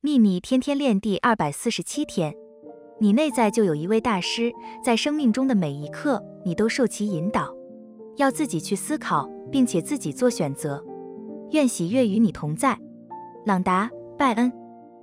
秘密天天练第二百四十七天你内在就有一位大师在生命中的每一刻你都受其引导。要自己去思考并且自己做选择。愿喜悦与你同在。朗达拜恩。